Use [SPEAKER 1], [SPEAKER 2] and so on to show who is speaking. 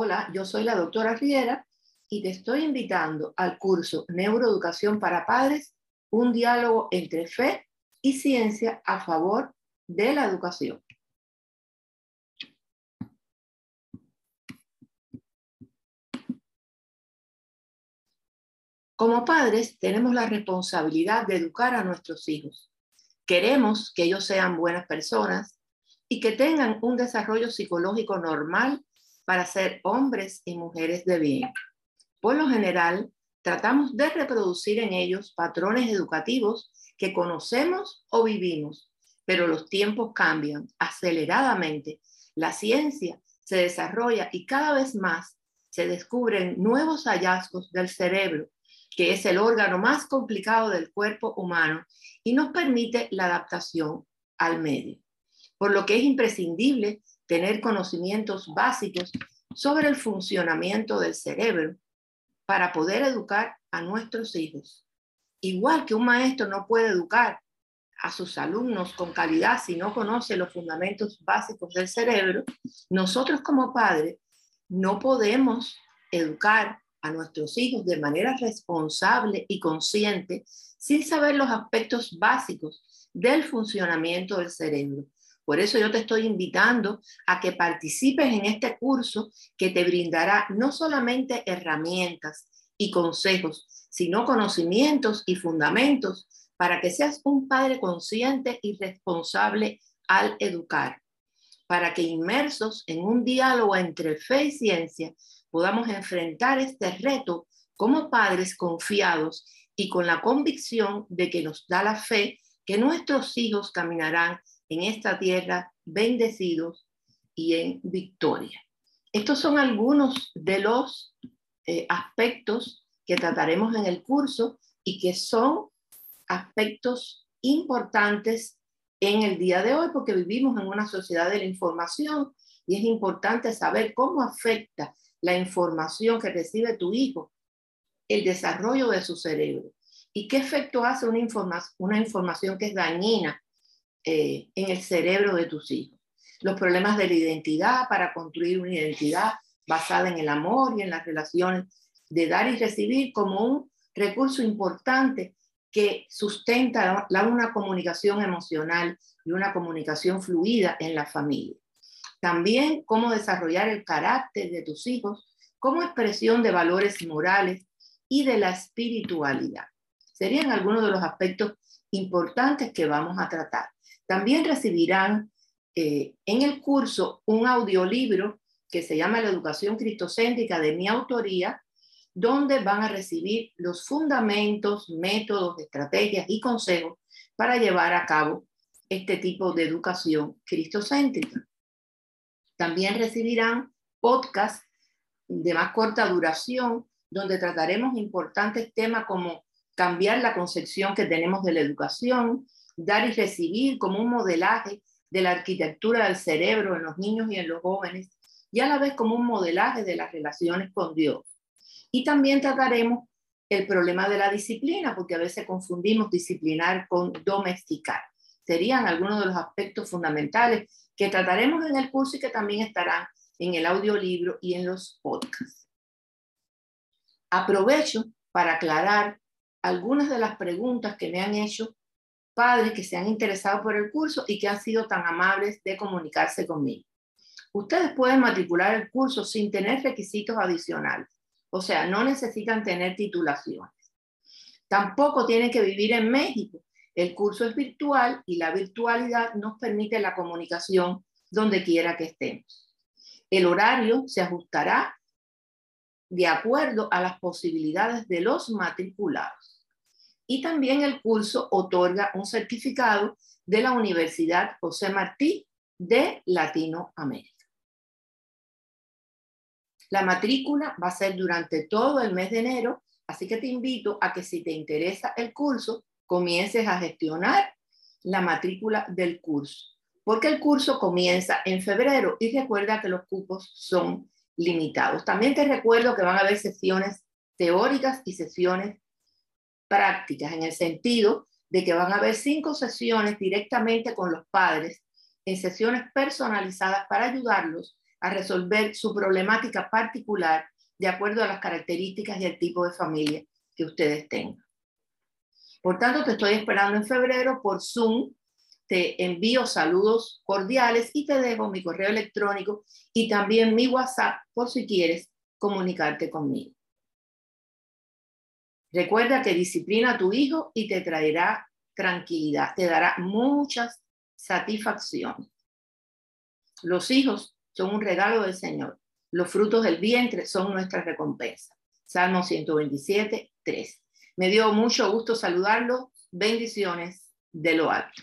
[SPEAKER 1] Hola, yo soy la doctora Riera y te estoy invitando al curso Neuroeducación para Padres, un diálogo entre fe y ciencia a favor de la educación. Como padres tenemos la responsabilidad de educar a nuestros hijos. Queremos que ellos sean buenas personas y que tengan un desarrollo psicológico normal para ser hombres y mujeres de bien. Por lo general, tratamos de reproducir en ellos patrones educativos que conocemos o vivimos, pero los tiempos cambian aceleradamente. La ciencia se desarrolla y cada vez más se descubren nuevos hallazgos del cerebro, que es el órgano más complicado del cuerpo humano y nos permite la adaptación al medio. Por lo que es imprescindible tener conocimientos básicos sobre el funcionamiento del cerebro para poder educar a nuestros hijos. Igual que un maestro no puede educar a sus alumnos con calidad si no conoce los fundamentos básicos del cerebro, nosotros como padres no podemos educar a nuestros hijos de manera responsable y consciente sin saber los aspectos básicos del funcionamiento del cerebro. Por eso yo te estoy invitando a que participes en este curso que te brindará no solamente herramientas y consejos, sino conocimientos y fundamentos para que seas un padre consciente y responsable al educar, para que inmersos en un diálogo entre fe y ciencia podamos enfrentar este reto como padres confiados y con la convicción de que nos da la fe que nuestros hijos caminarán en esta tierra bendecidos y en victoria. Estos son algunos de los eh, aspectos que trataremos en el curso y que son aspectos importantes en el día de hoy porque vivimos en una sociedad de la información y es importante saber cómo afecta la información que recibe tu hijo el desarrollo de su cerebro y qué efecto hace una, una información que es dañina eh, en el cerebro de tus hijos. Los problemas de la identidad para construir una identidad basada en el amor y en las relaciones de dar y recibir como un recurso importante que sustenta la, una comunicación emocional y una comunicación fluida en la familia. También cómo desarrollar el carácter de tus hijos como expresión de valores morales y de la espiritualidad. Serían algunos de los aspectos importantes que vamos a tratar. También recibirán eh, en el curso un audiolibro que se llama La educación cristocéntrica de mi autoría, donde van a recibir los fundamentos, métodos, estrategias y consejos para llevar a cabo este tipo de educación cristocéntrica. También recibirán podcasts de más corta duración, donde trataremos importantes temas como cambiar la concepción que tenemos de la educación, dar y recibir como un modelaje de la arquitectura del cerebro en los niños y en los jóvenes, y a la vez como un modelaje de las relaciones con Dios. Y también trataremos el problema de la disciplina, porque a veces confundimos disciplinar con domesticar. Serían algunos de los aspectos fundamentales que trataremos en el curso y que también estarán en el audiolibro y en los podcasts. Aprovecho para aclarar algunas de las preguntas que me han hecho padres que se han interesado por el curso y que han sido tan amables de comunicarse conmigo. Ustedes pueden matricular el curso sin tener requisitos adicionales, o sea, no necesitan tener titulaciones. Tampoco tienen que vivir en México. El curso es virtual y la virtualidad nos permite la comunicación donde quiera que estemos. El horario se ajustará de acuerdo a las posibilidades de los matriculados y también el curso otorga un certificado de la Universidad José Martí de Latinoamérica. La matrícula va a ser durante todo el mes de enero, así que te invito a que si te interesa el curso, comiences a gestionar la matrícula del curso, porque el curso comienza en febrero y recuerda que los cupos son limitados. También te recuerdo que van a haber sesiones teóricas y sesiones prácticas en el sentido de que van a haber cinco sesiones directamente con los padres, en sesiones personalizadas para ayudarlos a resolver su problemática particular de acuerdo a las características y el tipo de familia que ustedes tengan. Por tanto, te estoy esperando en febrero por Zoom. Te envío saludos cordiales y te dejo mi correo electrónico y también mi WhatsApp por si quieres comunicarte conmigo. Recuerda que disciplina a tu hijo y te traerá tranquilidad, te dará muchas satisfacciones. Los hijos son un regalo del Señor. Los frutos del vientre son nuestra recompensa. Salmo 127, 3. Me dio mucho gusto saludarlo. Bendiciones de lo alto.